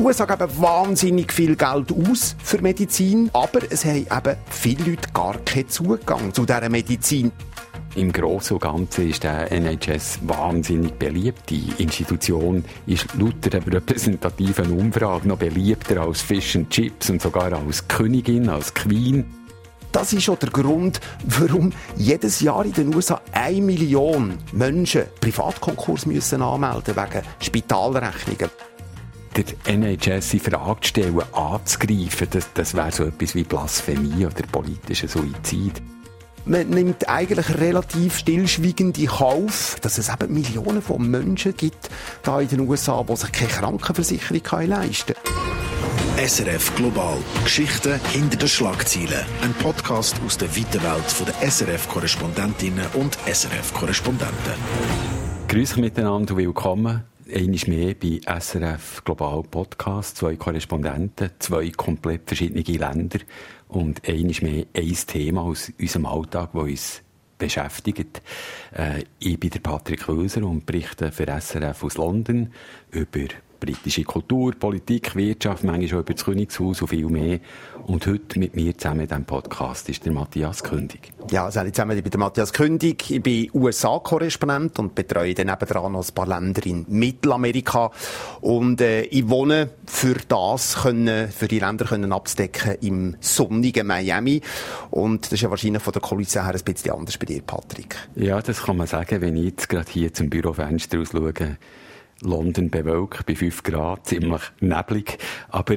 Die USA geben wahnsinnig viel Geld aus für Medizin, aber es haben eben viele Leute gar keinen Zugang zu dieser Medizin. Im Großen und Ganzen ist der NHS wahnsinnig beliebt. Die Institution ist laut der repräsentativen Umfrage noch beliebter als Fish and Chips und sogar als Königin, als Queen. Das ist auch der Grund, warum jedes Jahr in den USA eine Million Menschen Privatkonkurs müssen anmelden wegen Spitalrechnungen. Der NHS in Frage zu stellen, anzugreifen, das, das wäre so etwas wie Blasphemie oder politischer Suizid. Man nimmt eigentlich relativ stillschweigend in Kauf, dass es eben Millionen von Menschen gibt, da in den USA, die sich keine Krankenversicherung leisten können. SRF Global. Geschichten hinter den Schlagzeilen. Ein Podcast aus der weiten Welt der SRF-Korrespondentinnen und SRF-Korrespondenten. Grüß miteinander und willkommen. Einmal mehr bei SRF Global Podcast. Zwei Korrespondenten, zwei komplett verschiedene Länder und einmal mehr ein Thema aus unserem Alltag, das uns beschäftigt. Äh, ich bin der Patrick Wöser und berichte für SRF aus London über britische Kultur, Politik, Wirtschaft, manchmal auch über das Königshaus und viel mehr. Und heute mit mir zusammen in diesem Podcast ist der Matthias Kündig. Ja, also zusammen, ich bin der Matthias Kündig. Ich bin USA-Korrespondent und betreue dann nebendran noch ein paar Länder in Mittelamerika. Und äh, ich wohne für das können, für die Länder können abzudecken im sonnigen Miami. Und das ist ja wahrscheinlich von der Kulisse her ein bisschen anders bei dir, Patrick. Ja, das kann man sagen, wenn ich jetzt gerade hier zum Bürofenster aus schaue London bewölkt bei 5 Grad, ziemlich neblig. Aber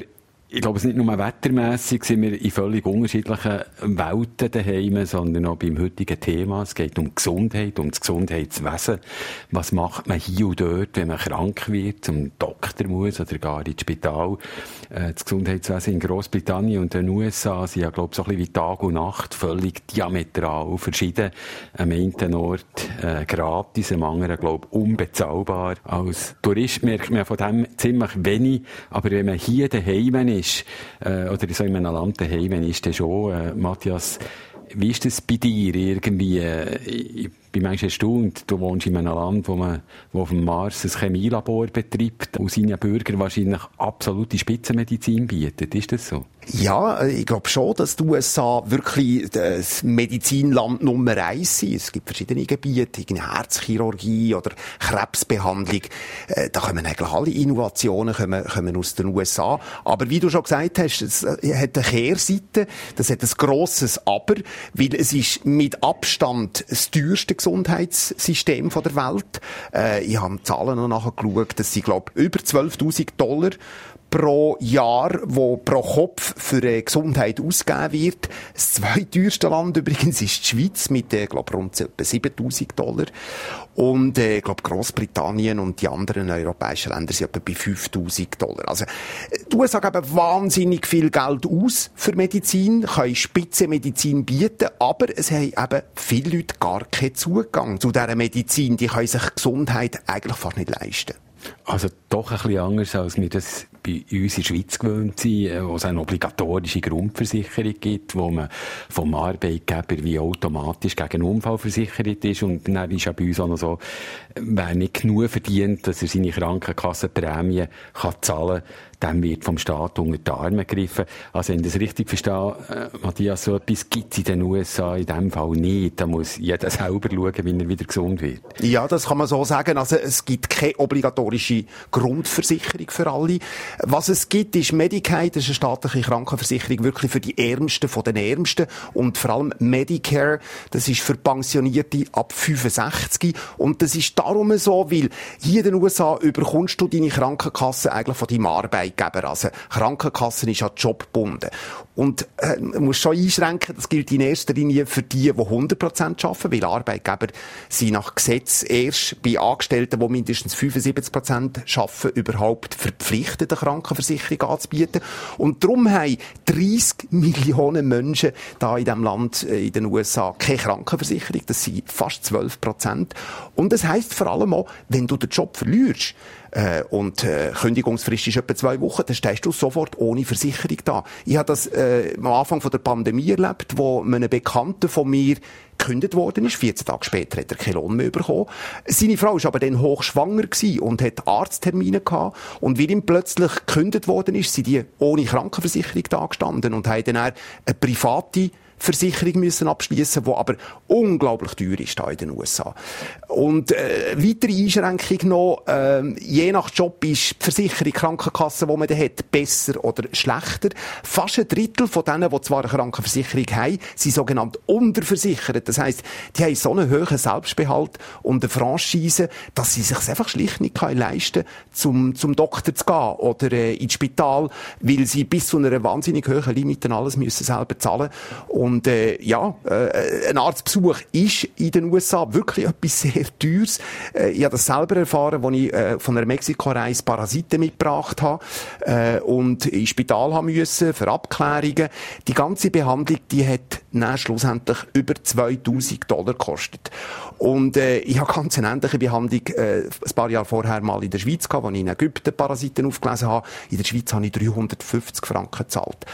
ich glaube, es ist nicht nur wettermässig, sind wir in völlig unterschiedlichen Welten daheim, sondern auch beim heutigen Thema. Es geht um Gesundheit, um das Gesundheitswesen. Was macht man hier und dort, wenn man krank wird, zum Doktor muss oder gar ins Spital? Äh, das Gesundheitswesen in Großbritannien und den USA sind ja, glaube ich, so ein bisschen wie Tag und Nacht völlig diametral verschieden. Am einen Ort äh, gratis, am anderen, glaube ich, unbezahlbar. Als Tourist merkt man von dem ziemlich wenig, aber wenn man hier daheim ist, ist, äh, oder so in einem Land daheim ist, dann schon, äh, Matthias, wie ist das bei dir irgendwie? Äh, bin manchmal erstaunt, du wohnst in einem Land, wo man wo auf dem Mars ein Chemielabor betreibt und seinen Bürgern wahrscheinlich absolute Spitzenmedizin bietet. Ist das so? Ja, ich glaube schon, dass die USA wirklich das Medizinland Nummer eins sind. Es gibt verschiedene Gebiete, Herzchirurgie oder Krebsbehandlung. Äh, da kommen eigentlich alle Innovationen kommen, kommen aus den USA. Aber wie du schon gesagt hast, es äh, hat eine Kehrseite, das hat ein grosses Aber, weil es ist mit Abstand das teuerste Gesundheitssystem der Welt. Äh, ich habe Zahlen noch nachher geschaut, das sind, glaube über 12.000 Dollar pro Jahr, wo pro Kopf für äh, Gesundheit ausgegeben wird. Das zweiteuerste Land übrigens ist die Schweiz mit, äh, glaube rund etwa 7000 Dollar. Und, äh, glaube Großbritannien und die anderen europäischen Länder sind etwa bei 5000 Dollar. Also, die USA geben wahnsinnig viel Geld aus für Medizin, können Spitzenmedizin bieten, aber es haben eben viele Leute gar keinen Zugang zu dieser Medizin. Die können sich Gesundheit eigentlich fast nicht leisten. Also doch ein bisschen anders, als wir das bei uns in der Schweiz gewöhnt sind, äh, wo es eine obligatorische Grundversicherung gibt, wo man vom Arbeitgeber wie automatisch gegen Unfall versichert ist. Und dann ist ja bei uns auch noch so, wer nicht genug verdient, dass er seine Krankenkassenprämie kann zahlen kann, dann wird vom Staat unter die Arme gegriffen. Also, wenn ich das richtig verstehe, äh, Matthias, so etwas gibt es in den USA in dem Fall nicht. Da muss jeder selber schauen, wie er wieder gesund wird. Ja, das kann man so sagen. Also, es gibt keine obligatorische Grundversicherung für alle. Was es gibt, ist Medicaid, das ist eine staatliche Krankenversicherung, wirklich für die Ärmsten von den Ärmsten. Und vor allem Medicare, das ist für Pensionierte ab 65. Und das ist darum so, weil hier in den USA überkommst du deine Krankenkasse eigentlich von deinem Arbeit Arbeitgeber. Also Krankenkassen ist ja jobgebunden. Und äh, man muss schon einschränken, das gilt in erster Linie für die, die 100% arbeiten, weil Arbeitgeber sind nach Gesetz erst bei Angestellten, die mindestens 75% arbeiten, überhaupt verpflichtet, eine Krankenversicherung anzubieten. Und darum haben 30 Millionen Menschen da in diesem Land, äh, in den USA, keine Krankenversicherung. Das sind fast 12%. Und das heisst vor allem auch, wenn du den Job verlierst, äh, und äh, Kündigungsfrist ist etwa zwei Wochen, dann stehst du sofort ohne Versicherung da. Ich habe das äh, am Anfang von der Pandemie erlebt, wo einem Bekannten von mir gekündigt worden ist. 14 Tage später hat er keinen Lohn mehr bekommen. Seine Frau war aber dann hochschwanger und hat Arzttermine gehabt. Und wie ihm plötzlich gekündigt worden ist, sind die ohne Krankenversicherung da gestanden und haben dann eine private Versicherung müssen abschließen, wo aber unglaublich teuer ist da in den USA. Und äh, weitere Einschränkung noch: äh, Je nach Job ist die Versicherung, die Krankenkasse, die man da hat, besser oder schlechter. Fast ein Drittel von denen, die zwar eine Krankenversicherung haben, sind sogenannt unterversichert. Das heisst, die haben so einen hohen Selbstbehalt und eine Franchise, dass sie sich einfach schlicht nicht leisten können, zum, zum Doktor zu gehen oder äh, ins Spital, weil sie bis zu einer wahnsinnig hohen Limite alles müssen selber zahlen und und äh, ja, äh, ein Arztbesuch ist in den USA wirklich etwas sehr Teures. Äh, ich habe das selber erfahren, als ich äh, von einer Mexiko-Reise Parasiten mitgebracht habe äh, und ins Spital haben müssen für Abklärungen. Die ganze Behandlung, die hat dann schlussendlich über 2000 Dollar gekostet. Und äh, ich habe ganz eine ähnliche Behandlung äh, ein paar Jahre vorher mal in der Schweiz gehabt, als ich in Ägypten Parasiten aufgelesen habe. In der Schweiz habe ich 350 Franken gezahlt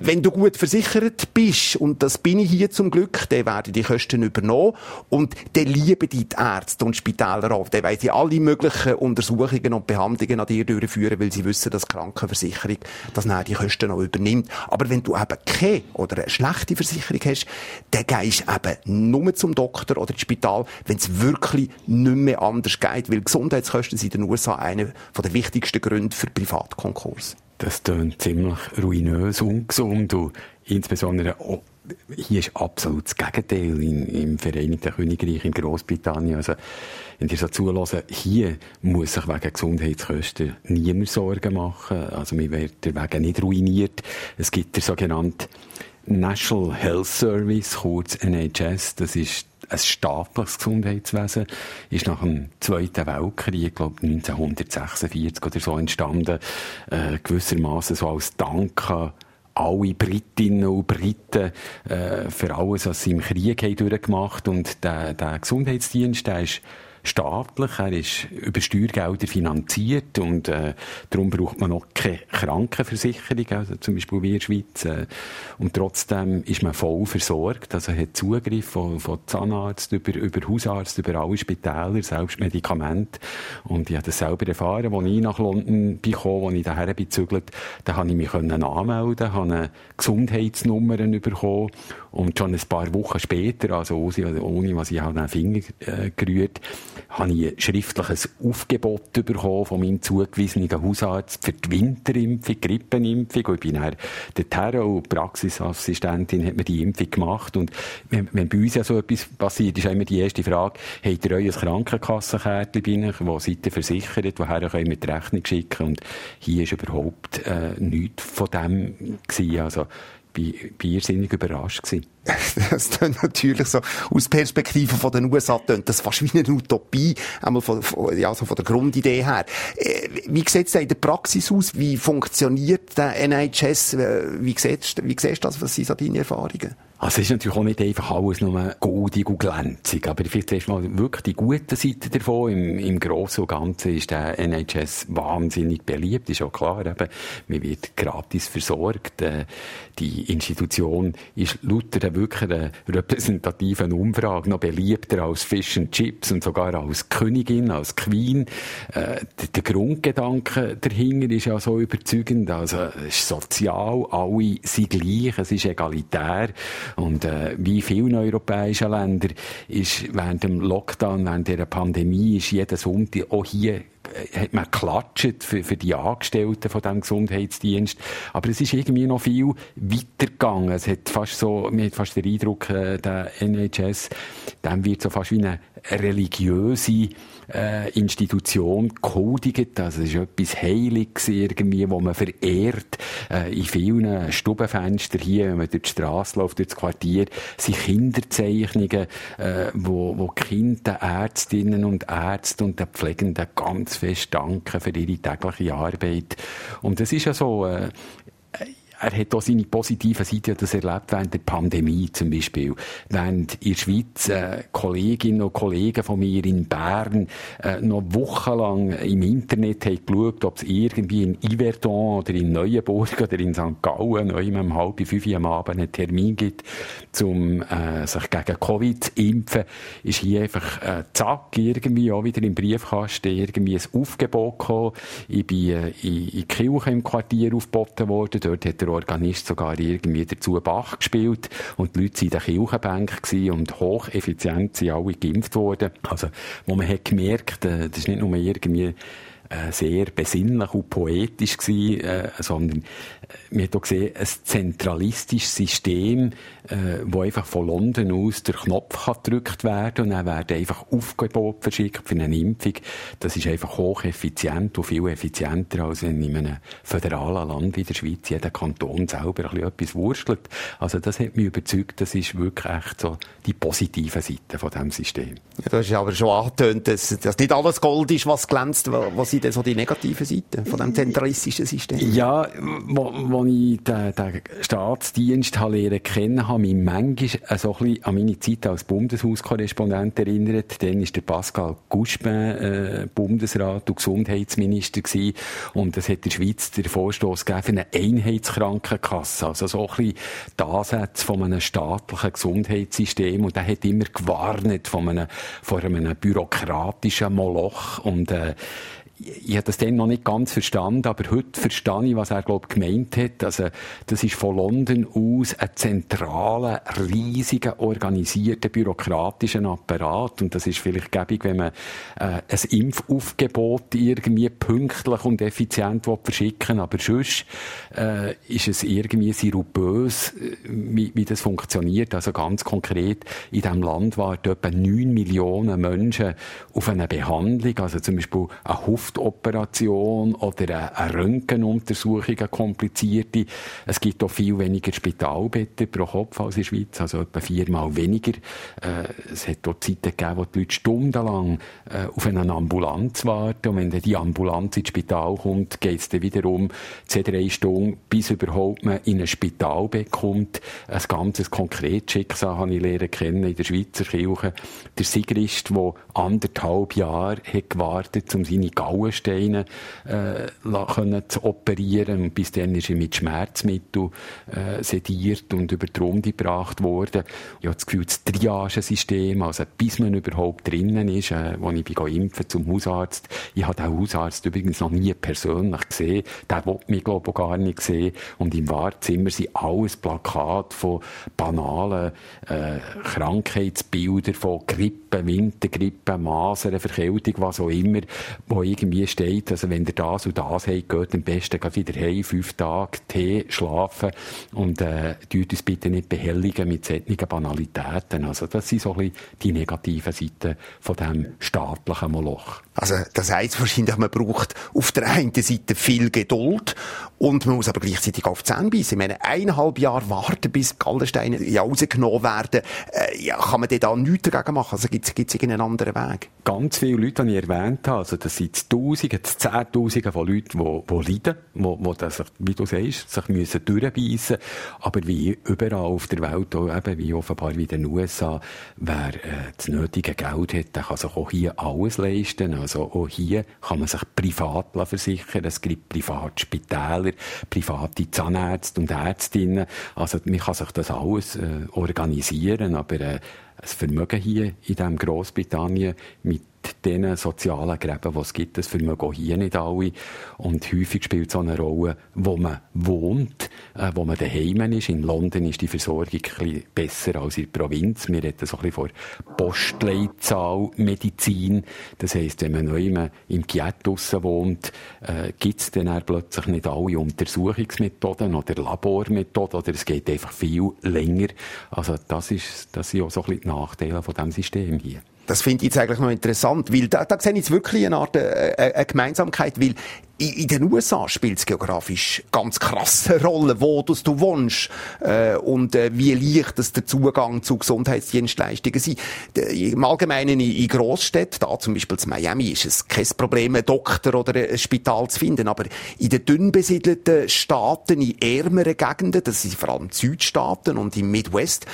wenn du gut versichert bist, und das bin ich hier zum Glück, dann werden die Kosten übernommen und dann lieben die, die Ärzte und Spitäler auch. Dann wollen sie alle möglichen Untersuchungen und Behandlungen an dir durchführen, weil sie wissen, dass die Krankenversicherung das dann die Kosten noch übernimmt. Aber wenn du eben keine oder eine schlechte Versicherung hast, dann gehst du eben nur zum Doktor oder ins Spital, wenn es wirklich nicht mehr anders geht, weil Gesundheitskosten sind in den USA einer der wichtigsten Gründe für Privatkonkurs. Das klingt ziemlich ruinös, ungesund und insbesondere auch hier ist absolut das Gegenteil in, im Vereinigten Königreich, in Großbritannien. Also, wenn ihr so zulassen, hier muss sich wegen Gesundheitskosten niemand Sorgen machen. Also, wir werden wegen nicht ruiniert. Es gibt der sogenannte National Health Service, kurz NHS. Das ist ein staatliches Gesundheitswesen ist nach dem Zweiten Weltkrieg, glaube 1946 oder so entstanden, äh, gewissermaßen so als Dank an alle Britinnen und Briten äh, für alles, was sie im Krieg haben durchgemacht und der, der Gesundheitsdienst, der ist staatlich, er ist über Steuergelder finanziert und äh, darum braucht man noch keine Krankenversicherung, also zum Beispiel wie in der Schweiz. Äh, und trotzdem ist man voll versorgt, also hat Zugriff von, von Zahnarzt über, über Hausarzt, über alle Spitäler, selbst Medikamente. Und ich habe das selber erfahren, als ich nach London bin, als ich daher bezügelt, da habe ich mich anmelden, habe eine Gesundheitsnummer bekommen. Und schon ein paar Wochen später, also ohne, was ich auch den Finger äh, gerührt, habe ich ein schriftliches Aufgebot bekommen von meinem zugewiesenen Hausarzt für die Winterimpfung, die Grippenimpfung. Und ich bin dann dorthin und Praxisassistentin hat mir die Impfung gemacht. Und wenn, wenn bei uns ja so etwas passiert, ist immer die erste Frage, habt ihr euer Krankenkassenkärtchen bei euch? Wo seid ihr versichert? Woher können wir die Rechnung schicken? Und hier ist überhaupt äh, nichts von dem gewesen. Also, bin, bin irrsinnig überrascht gewesen. das klingt natürlich so, aus Perspektive von den USA klingt das fast wie eine Utopie, einmal von, ja, so von der Grundidee her. Äh, wie sieht es in der Praxis aus? Wie funktioniert der NHS? Äh, wie siehst, wie siehst du das? Was sind so deine Erfahrungen? Also es ist natürlich auch nicht einfach alles nur goldig und glänzig, aber vielleicht erstmal wirklich die gute Seite davon. Im, Im Großen und Ganzen ist der NHS wahnsinnig beliebt, ist auch klar. Eben, man wird gratis versorgt. Äh, die Institution ist lauter wirklich einer repräsentativen Umfrage noch beliebter als Fish and Chips und sogar als Königin, als Queen. Äh, der, Grundgedanke dahinter ist ja so überzeugend. Also es ist sozial, alle sind gleich, es ist egalitär. Und äh, wie vielen europäischen Ländern ist während dem Lockdown, während der Pandemie, ist jeder Sonntag auch hier hat man geklatscht für, für die Angestellten von diesem Gesundheitsdienst. Aber es ist irgendwie noch viel weitergegangen. Es hat fast so, man hat fast den Eindruck, äh, der NHS, dem wird so fast wie eine religiöse äh, Institution gehuldigt. Also es ist etwas Heiliges irgendwie, wo man verehrt. Äh, in vielen Stubenfenstern hier, wenn man durch die Straße läuft, durch das Quartier, sind Kinderzeichnungen, äh, wo, wo Kinder, Ärztinnen und Ärzte und den Pflegenden ganz fest danken für ihre tägliche Arbeit. Und es ist ja so, äh, er hat auch seine positiven Seiten, das erlebt während der Pandemie zum Beispiel. Während in der Schweiz äh, Kolleginnen und Kollegen von mir in Bern äh, noch wochenlang im Internet haben geschaut, ob es irgendwie in Yverdon oder in Neuenburg oder in St. Gallen noch um halb fünf am Abend einen Termin gibt, um äh, sich gegen Covid zu impfen, ist hier einfach äh, zack, irgendwie auch wieder im Briefkasten irgendwie ein Aufgebot gekommen. Ich bin äh, in, in Kirche im Quartier aufgeboten worden, dort hat der Organist sogar irgendwie dazu Bach gespielt und die Leute waren in der Kirchenbank und hocheffizient sind alle geimpft worden. Also, wo man hat gemerkt, äh, das ist nicht nur irgendwie äh, sehr besinnlich und poetisch gewesen, äh, sondern man hat auch gesehen, ein zentralistisches System, äh, wo einfach von London aus der Knopf kann gedrückt werden und dann werden einfach Aufgebote verschickt für eine Impfung. Das ist einfach hocheffizient und viel effizienter, als in einem föderalen Land wie der Schweiz jeder Kanton selber ein bisschen etwas wurstelt. Also das hat mich überzeugt, das ist wirklich echt so die positive Seite von diesem System. Ja, du hast aber schon angetönt, dass, dass nicht alles Gold ist, was glänzt. Was sind denn so die negativen Seiten von diesem zentralistischen System? Ja, wo, wo ich den, den Staatsdienst habe lernen kennen habe, mich manchmal so ein bisschen an meine Zeit als Bundeshauskorrespondent erinnert. Dann war der Pascal Guspin äh, Bundesrat und Gesundheitsminister gewesen. Und es hat der Schweiz den Vorstoß gegeben für eine Einheitskrankenkasse. Also so ein bisschen die Ansätze von einem staatlichen Gesundheitssystem. Und der hat immer gewarnt von einem, von einem bürokratischen Moloch. Und äh, ich habe das dann noch nicht ganz verstanden, aber heute verstehe ich, was er, glaube gemeint hat. Also, das ist von London aus ein zentraler, riesiger, organisierter, bürokratischen Apparat. Und das ist vielleicht gäbig, wenn man äh, ein Impfaufgebot irgendwie pünktlich und effizient verschicken Aber sonst äh, ist es irgendwie sirupös, äh, wie, wie das funktioniert. Also ganz konkret, in diesem Land warten etwa 9 Millionen Menschen auf eine Behandlung, also zum Beispiel eine Huf Huftoperation oder eine Röntgenuntersuchung, eine komplizierte. Es gibt auch viel weniger Spitalbetten pro Kopf als in der Schweiz, also etwa viermal weniger. Äh, es hat dort Zeiten gegeben, wo die Leute stundenlang äh, auf eine Ambulanz warten. Und wenn dann die Ambulanz ins Spital kommt, geht es dann wiederum zwei, drei Stunden, bis überhaupt man in ein Spitalbett kommt. Ein ganzes konkretes Schicksal habe ich lernen kennen in der Schweizer Kirche. Der Sigrist, der anderthalb Jahre hat gewartet, um seine Gaul Gallensteine äh, zu operieren. Und bis dann ist er mit Schmerzmitteln äh, sediert und über die Runde gebracht worden. Ich habe das Gefühl, das Triagesystem, also bis man überhaupt drinnen ist, äh, als ich bin impfen zum Hausarzt, ich habe den Hausarzt übrigens noch nie persönlich gesehen. Der wollte mich, glaube ich, gar nicht sehen. Und im Wartezimmer sind alles Plakate von banalen äh, Krankheitsbildern, von Grippe, Wintergrippe, Masern, Verkältung, was auch immer, wo irgendwie irgendwie steht, also wenn ihr das und das habt, geht am besten wieder heim, fünf Tage Tee, schlafen und äh, tut uns bitte nicht behelligen mit solchen Banalitäten. Also das sind so ein bisschen die negativen Seiten von diesem staatlichen Moloch. Also das heisst wahrscheinlich, man braucht auf der einen Seite viel Geduld und man muss aber gleichzeitig auf die Zähne beißen. Ich meine, eineinhalb Jahre warten, bis Gallensteine ja, rausgenommen werden, äh, ja, kann man da nichts dagegen machen? Also gibt es irgendeinen anderen Weg? Ganz viele Leute, die ich erwähnt habe, also das sind Tausende, Zehntausende von Leuten, die, die leiden, die, die das, wie du sagst, sich müssen durchbeissen aber wie überall auf der Welt, auch eben, wie offenbar wie in den USA, wer äh, das nötige Geld hat, der kann sich auch hier alles leisten. Also auch hier kann man sich privat versichern. Es gibt private Spitäler, private Zahnärzte und Ärztinnen. Also man kann sich das alles äh, organisieren, aber äh, das Vermögen hier in diesem Großbritannien mit den sozialen Gräben, die es gibt, das vermögen auch hier nicht alle. Und häufig spielt es auch eine Rolle, wo man wohnt, äh, wo man daheim ist. In London ist die Versorgung ein besser als in der Provinz. Wir reden so ein bisschen von Postleitzahlmedizin. Das heisst, wenn man neu im Giet wohnt, äh, gibt es dann plötzlich nicht alle Untersuchungsmethoden oder Labormethoden oder es geht einfach viel länger. Also das, ist, das sind auch so ein bisschen Nachteile von diesem System hier. Das finde ich jetzt eigentlich noch interessant, weil da, da sehe ich jetzt wirklich eine Art äh, äh, eine Gemeinsamkeit, weil in den USA spielt es geografisch ganz krasse Rolle, wo du, wohnst äh, und äh, wie leicht das der Zugang zu Gesundheitsdienstleistungen sind. Im Allgemeinen in, Großstädten, da zum Beispiel in Miami, ist es kein Problem, einen Doktor oder ein Spital zu finden, aber in den dünn besiedelten Staaten, in ärmeren Gegenden, das sind vor allem Südstaaten und im Midwest,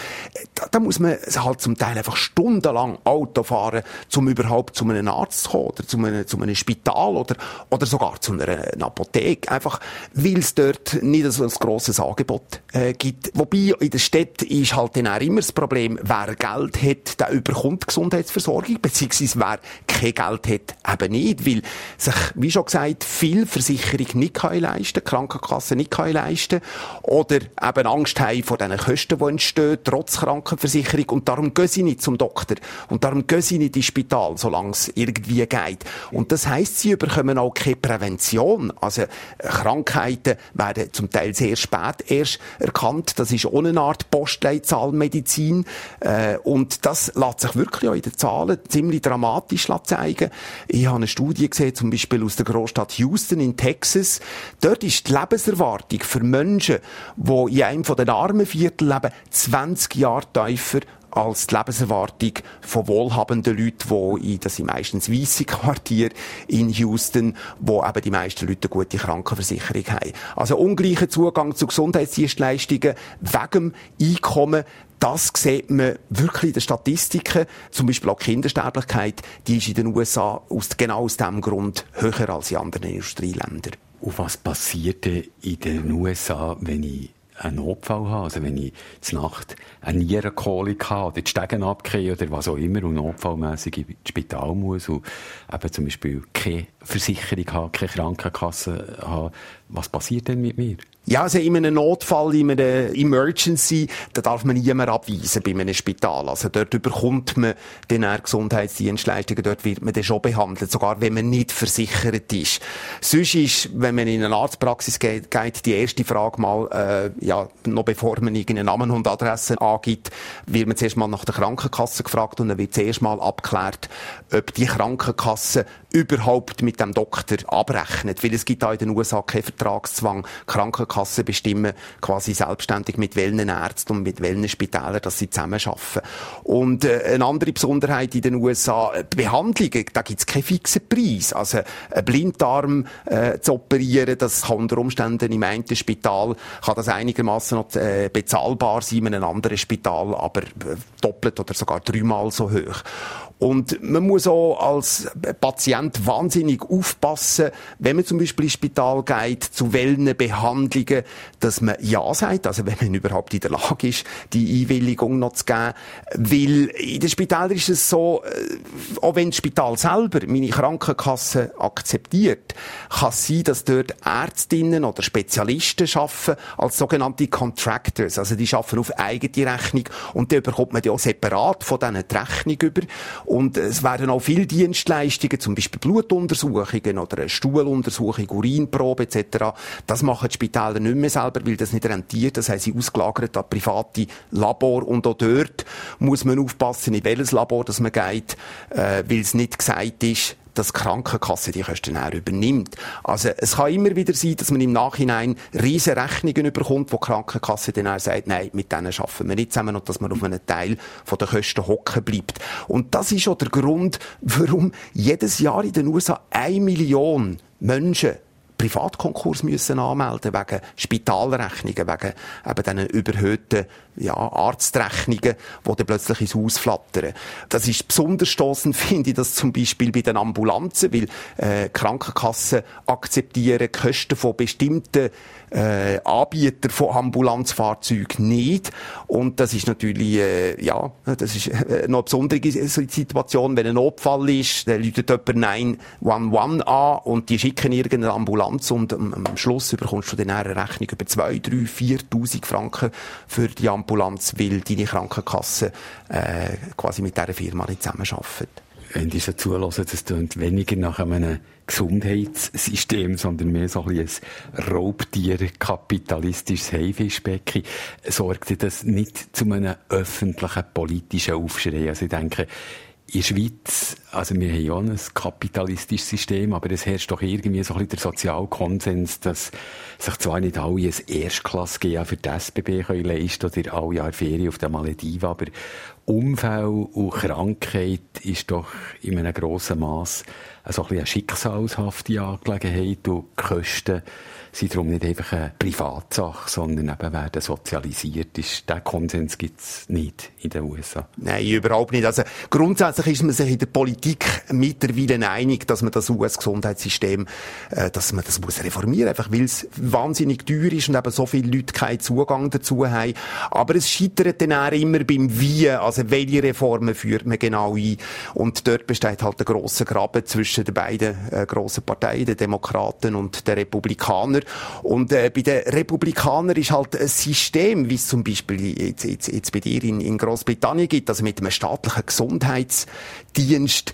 da, da muss man halt zum Teil einfach stundenlang Auto fahren, um überhaupt zu einem Arzt zu kommen oder zu einem, zu einem Spital oder, oder sogar zu einer, einer Apotheke. Einfach, weil es dort nicht so ein grosses Angebot äh, gibt. Wobei, in der Stadt ist halt dann auch immer das Problem, wer Geld hat, der überkommt Gesundheitsversorgung, beziehungsweise wer kein Geld hat, eben nicht, weil sich, wie schon gesagt, viel Versicherung nicht kann leisten, Krankenkassen nicht kann leisten oder eben Angst haben vor diesen Kosten, die entstehen, trotz Krankenversicherung und darum gehen sie nicht zum Doktor und darum gehen sie nicht ins Spital, solange es irgendwie geht. Und das heisst, sie bekommen auch keine Prävention. Also Krankheiten werden zum Teil sehr spät erst erkannt. Das ist ohne eine Art Postleitzahlmedizin. Äh, und das lässt sich wirklich auch in den Zahlen ziemlich dramatisch zeigen. Ich habe eine Studie gesehen, zum Beispiel aus der Großstadt Houston in Texas. Dort ist die Lebenserwartung für Menschen, die in einem von den armen Viertel leben, 20 Jahre tiefer als die Lebenserwartung von wohlhabenden Leuten, die in, das sind meistens weisse Quartier in Houston, wo eben die meisten Leute eine gute Krankenversicherung haben. Also ungleicher Zugang zu Gesundheitsdienstleistungen wegen Einkommen, das sieht man wirklich in den Statistiken. Zum Beispiel auch die Kindersterblichkeit, die ist in den USA aus, genau aus diesem Grund höher als in anderen Industrieländern. Und was passiert in den USA, wenn ich einen Notfall habe, also wenn ich zur Nacht eine Nierenkolik habe oder die Stegen abgehe oder was auch immer und notfallmässig ins Spital muss und eben zum Beispiel keine Versicherung habe, keine Krankenkasse habe, was passiert denn mit mir? Ja, also in einem Notfall, in einer Emergency, da darf man niemand abweisen bei einem Spital. Also dort überkommt man den Gesundheitsdienstleistungen, dort wird man dann schon behandelt, sogar wenn man nicht versichert ist. Sonst ist, wenn man in eine Arztpraxis geht, geht die erste Frage mal, äh, ja, noch bevor man irgendeinen Namen und Adresse angibt, wird man zuerst mal nach der Krankenkasse gefragt und dann wird zuerst mal abgeklärt, ob die Krankenkasse überhaupt mit dem Doktor abrechnet. Weil es gibt da in den USA keinen Vertragszwang. Krankenkasse Krankenkassen bestimmen quasi selbstständig mit welchen Ärzten und mit welchen Spitälern, dass sie zusammenarbeiten. Und äh, eine andere Besonderheit in den USA, äh, Behandlungen, da gibt es keinen fixen Preis. Also ein Blinddarm äh, zu operieren, das kann unter Umständen im einen Spital, kann das einigermaßen noch äh, bezahlbar sein, in einem anderen Spital aber äh, doppelt oder sogar dreimal so hoch. Und man muss auch als Patient wahnsinnig aufpassen, wenn man zum Beispiel ins Spital geht, zu welchen Behandlungen, dass man Ja sagt, also wenn man überhaupt in der Lage ist, die Einwilligung noch zu geben. Weil in den Spitälern ist es so, äh, auch wenn das Spital selber meine Krankenkasse akzeptiert, kann es sein, dass dort Ärztinnen oder Spezialisten arbeiten als sogenannte Contractors. Also die arbeiten auf eigene Rechnung und dann bekommt man die auch separat von diesen die Rechnung über. Und es werden auch viele Dienstleistungen, zum Beispiel Blutuntersuchungen oder eine Stuhluntersuchung, Urinprobe etc. Das machen die Spitäler nicht mehr selber, weil das nicht rentiert. Das haben sie ausgelagert an private Labor. Und auch dort muss man aufpassen, in welches Labor das man geht, äh, weil es nicht gesagt ist, dass die Krankenkasse die Kosten auch übernimmt. Also es kann immer wieder sein, dass man im Nachhinein riesige Rechnungen überkommt, wo die Krankenkasse dann auch sagt, nein, mit denen schaffen wir nicht zusammen und dass man auf einen Teil von den Kosten hocken bleibt. Und das ist auch der Grund, warum jedes Jahr in den USA eine Million Menschen Privatkonkurs müssen anmelden wegen Spitalrechnungen, wegen eben diesen überhöhten ja, Arztrechnungen, die dann plötzlich ins Haus flattern. Das ist besonders stossend, finde ich, das zum Beispiel bei den Ambulanzen, weil äh, Krankenkassen akzeptieren Kosten von bestimmten äh, Anbieter von Ambulanzfahrzeugen nicht. Und das ist natürlich, äh, ja, das ist äh, noch eine besondere Situation, wenn ein Notfall ist, dann läutet jemand 911 an und die schicken irgendeine Ambulanz und am, am Schluss bekommst du dann eine Rechnung über 2, 3, 4'000 Franken für die Ambulanz, weil deine Krankenkasse äh, quasi mit dieser Firma nicht zusammenarbeitet. Wenn die so zulassen, das klingt weniger nach einem Gesundheitssystem, sondern mehr so ein, ein Raubtier, kapitalistisches Haifischbecken, sorgt das nicht zu einem öffentlichen politischen Aufschrei? Also ich denke, in der Schweiz, also wir haben ja ein kapitalistisches System, aber es herrscht doch irgendwie so ein bisschen der Sozialkonsens, dass sich zwar nicht alle ein Erstklasse GA für die SBB können leisten oder alle Jahre Ferien auf der Malediven, aber Unfall und Krankheit ist doch in einem grossen Maß so ein bisschen eine schicksalshafte Angelegenheit und die Kosten sind darum nicht einfach eine Privatsache, sondern eben werden sozialisiert. Den Konsens gibt es nicht in den USA. Nein, überhaupt nicht. Also grundsätzlich ist man sich in der Politik mittlerweile einig, dass man das US-Gesundheitssystem, äh, dass man das muss reformieren, einfach weil es wahnsinnig teuer ist und eben so viele Leute keinen Zugang dazu haben. Aber es scheitert dann auch immer beim Wie, also welche Reformen führt man genau ein. Und dort besteht halt ein grosser Graben zwischen den beiden äh, grossen Parteien, den Demokraten und den Republikanern. Und äh, bei den Republikanern ist halt ein System, wie es zum Beispiel jetzt, jetzt, jetzt bei dir in, in Großbritannien gibt, also mit einem staatlichen Gesundheitsdienst,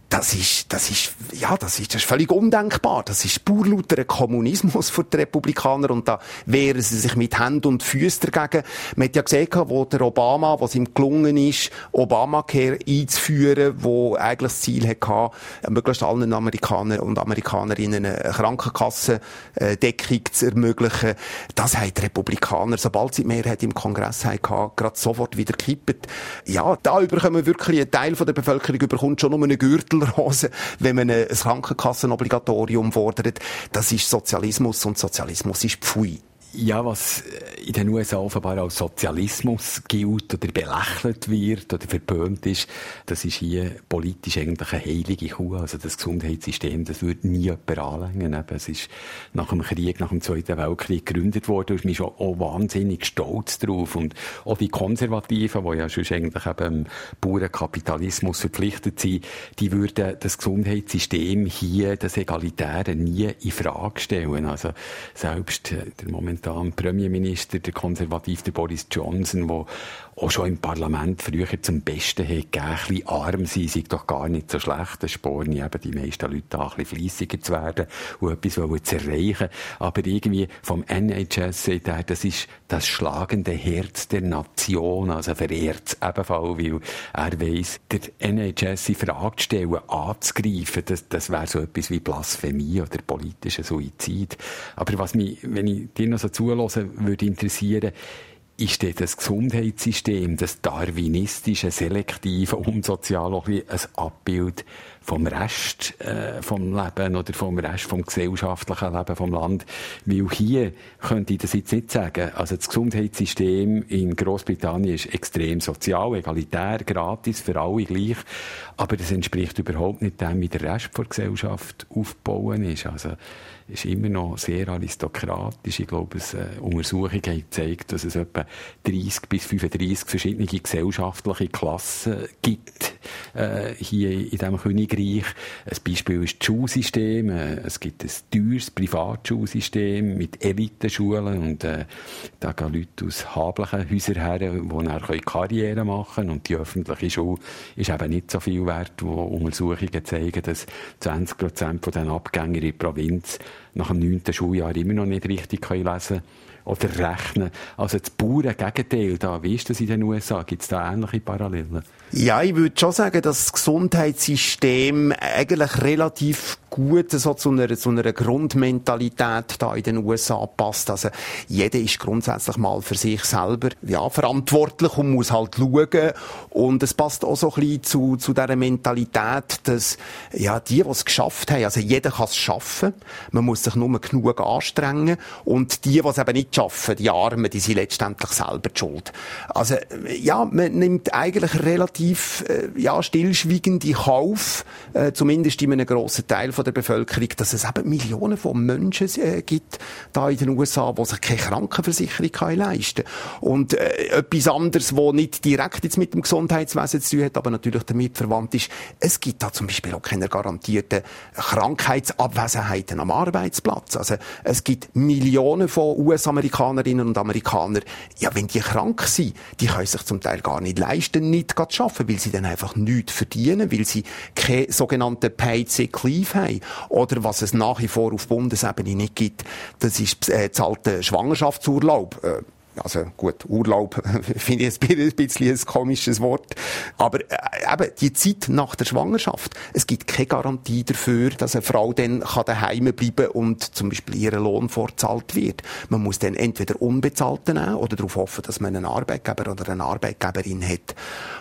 das ist, das ist, ja, das ist, das ist völlig undenkbar. Das ist pur lauter Kommunismus für die Republikaner und da wehren sie sich mit Händen und Füßen dagegen. Man hat ja gesehen, wo der Obama, was ihm gelungen ist, Obamacare einzuführen, wo eigentlich das Ziel hatte, möglichst allen Amerikanern und Amerikanerinnen eine Krankenkassendeckung zu ermöglichen. Das haben die Republikaner, sobald sie die Mehrheit im Kongress hatten, gerade sofort wieder gekippt. Ja, da überkommen wirklich ein Teil der Bevölkerung überkommt schon nur einen Gürtel Lederhose, wenn man ein Krankenkassenobligatorium fordert. Das ist Sozialismus und Sozialismus ist Pfui. Ja, was in den USA offenbar als Sozialismus gilt oder belächelt wird oder verböhnt ist, das ist hier politisch eigentlich eine heilige Kuh. Also das Gesundheitssystem, das würde nie jemand anlängen. Es ist nach dem Krieg, nach dem Zweiten Weltkrieg gegründet worden und man ist auch wahnsinnig stolz drauf. Und auch die Konservativen, die ja schon eigentlich eben Bauernkapitalismus verpflichtet sind, die würden das Gesundheitssystem hier, das Egalitäre, nie in Frage stellen. Also selbst der Moment momentan Premierminister, der Konservativ, der Boris Johnson, der auch schon im Parlament früher zum Besten hat gegeben, ein bisschen arm sein, sei doch gar nicht so schlecht. Das sporne eben die meisten Leute an, ein bisschen fleissiger zu werden und etwas zu erreichen. Aber irgendwie vom NHS sagt er, das ist das schlagende Herz der Nation, also verehrt es ebenfalls, weil er weiss, der NHS in Frage zu stellen, anzugreifen, das, das wäre so etwas wie Blasphemie oder politischer Suizid. Aber was mich, wenn ich dir noch so zulasse, würde interessieren, ist das Gesundheitssystem, das darwinistische, selektive, unsoziale, auch ein Abbild vom Rest äh, vom Leben oder vom Rest vom gesellschaftlichen Leben vom Land. Weil hier könnte ich das jetzt nicht sagen. Also das Gesundheitssystem in Großbritannien ist extrem sozial, egalitär, gratis, für alle gleich. Aber das entspricht überhaupt nicht dem, wie der Rest der Gesellschaft aufgebaut ist. Also ist immer noch sehr aristokratisch. Ich glaube, es, äh, Untersuchungen haben gezeigt, dass es etwa 30 bis 35 verschiedene gesellschaftliche Klassen gibt äh, hier in diesem Königreich. Ein Beispiel ist das Schulsystem. Äh, es gibt ein teures Privatschulsystem mit Elitenschulen und äh, da gehen Leute aus hablichen Häusern her, die dann Karriere machen können. Und die öffentliche Schule ist eben nicht so viel wert, wo Untersuchungen zeigen, dass 20 Prozent von den Abgängern in der Provinz nach dem neunten Schuljahr immer noch nicht richtig lesen können oder rechnen. Also das pure Gegenteil da. Wie ist das in den USA? Gibt es da ähnliche Parallelen? Ja, ich würde schon sagen, dass das Gesundheitssystem eigentlich relativ gut so zu einer, zu einer Grundmentalität da in den USA passt. Also jeder ist grundsätzlich mal für sich selber ja, verantwortlich und muss halt schauen. Und es passt auch so ein bisschen zu, zu dieser Mentalität, dass ja, die, die es geschafft haben, also jeder kann es schaffen, man muss sich nur genug anstrengen und die, die es eben nicht die Armen, die sind letztendlich selber die schuld. Also ja, man nimmt eigentlich relativ äh, ja, stillschweigend in Kauf, äh, zumindest in einem grossen Teil von der Bevölkerung, dass es eben Millionen von Menschen äh, gibt, da in den USA, die sich keine Krankenversicherung können leisten Und äh, etwas anderes, was nicht direkt jetzt mit dem Gesundheitswesen zu tun hat, aber natürlich damit verwandt ist, es gibt da zum Beispiel auch keine garantierten Krankheitsabwesenheiten am Arbeitsplatz. Also es gibt Millionen von US-Amerikanerinnen und Amerikanern, ja, wenn die krank sind, die können sich zum Teil gar nicht leisten, nicht zu arbeiten, weil sie dann einfach nichts verdienen, weil sie keine sogenannte Paid Sick Leave haben. Oder was es nach wie vor auf Bundesebene nicht gibt, das ist äh, zahlter Schwangerschaftsurlaub. Äh, also gut, Urlaub finde ich ein bisschen ein komisches Wort. Aber äh, eben, die Zeit nach der Schwangerschaft, es gibt keine Garantie dafür, dass eine Frau dann daheim bleiben kann und zum Beispiel ihren Lohn vorzahlt wird. Man muss dann entweder unbezahlt nehmen oder darauf hoffen, dass man einen Arbeitgeber oder eine Arbeitgeberin hat,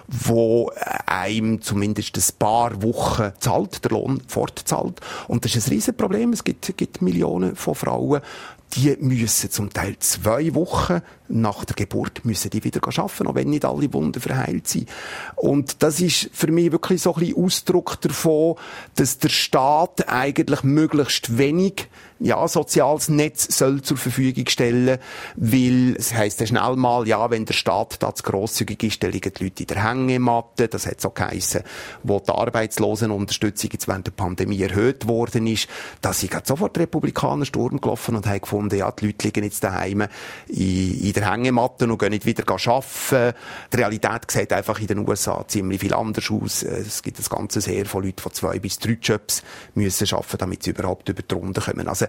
wo einem zumindest ein paar Wochen zahlt, der Lohn fortzahlt. Und das ist ein Riesenproblem. Es gibt, gibt Millionen von Frauen, die müssen zum Teil zwei Wochen nach der Geburt müssen die wieder arbeiten, auch wenn nicht alle Wunden verheilt sind. Und das ist für mich wirklich so ein bisschen Ausdruck davon, dass der Staat eigentlich möglichst wenig ja, soziales Netz soll zur Verfügung stellen, weil es heisst ja schnell mal, ja, wenn der Staat da zu grosszügig ist, dann liegen die Leute in der Hängematte, das hat so geheissen, wo die Arbeitslosenunterstützung jetzt während der Pandemie erhöht worden ist, da sind sofort die Republikaner Sturm gelaufen und haben gefunden, ja, die Leute liegen jetzt daheim in, in der Hängematte und gehen nicht wieder arbeiten. Die Realität sieht einfach in den USA ziemlich viel anders aus. Es gibt das ganze Heer von Leuten, die zwei bis drei Jobs müssen arbeiten, damit sie überhaupt über die Runde kommen. Also,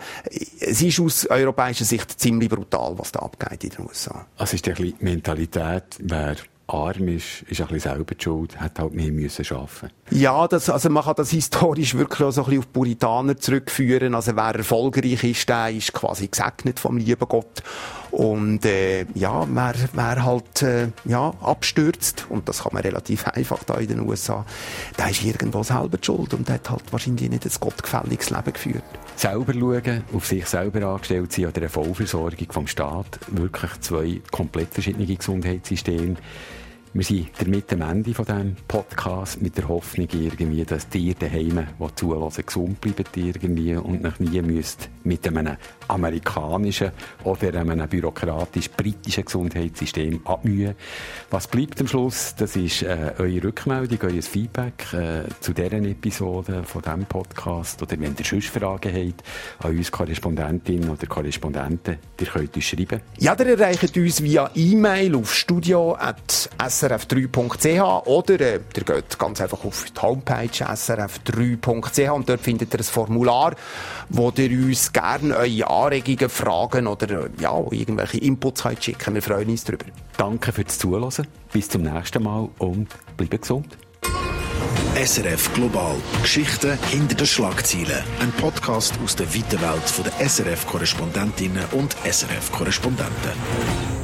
es ist aus europäischer Sicht ziemlich brutal, was da abgeht in den USA. Also ist die Mentalität, wer arm ist, ist ein bisschen selber die schuld, hat halt mehr müssen arbeiten. Ja, das, also man kann das historisch wirklich auch so ein bisschen auf Puritaner zurückführen. Also wer erfolgreich ist, der ist quasi gesegnet vom lieben Gott. Und äh, ja, wer, wer halt äh, ja, abstürzt, und das kann man relativ einfach da in den USA, der ist irgendwo selber die schuld und hat halt wahrscheinlich nicht ein gottgefälliges Leben geführt. Selber schauen, auf sich selber angestellt sein oder eine Vollversorgung vom Staat, wirklich zwei komplett verschiedene Gesundheitssysteme. Wir sind damit am Ende von diesem Podcast mit der Hoffnung irgendwie, dass ihr daheim, die zuhören, gesund bleibt irgendwie und noch nie müsst mit einem amerikanischen oder einem bürokratisch-britischen Gesundheitssystem abmühen. Was bleibt am Schluss? Das ist äh, eure Rückmeldung, euer Feedback äh, zu deren Episode von diesem Podcast oder wenn ihr sonst Fragen habt an uns Korrespondentinnen oder Korrespondenten, ihr könnt uns schreiben. Ja, ihr erreicht uns via E-Mail auf studio.s srf3.ch oder äh, ihr geht ganz einfach auf die Homepage srf3.ch und dort findet ihr ein Formular, wo ihr uns gerne eure Anregungen, Fragen oder äh, ja, irgendwelche Inputs könnt schicken. Wir freuen uns darüber. Danke fürs Zuhören. Bis zum nächsten Mal und bleibt gesund. SRF Global. Geschichten hinter den Schlagzeilen. Ein Podcast aus der weiten Welt der SRF-Korrespondentinnen und SRF-Korrespondenten.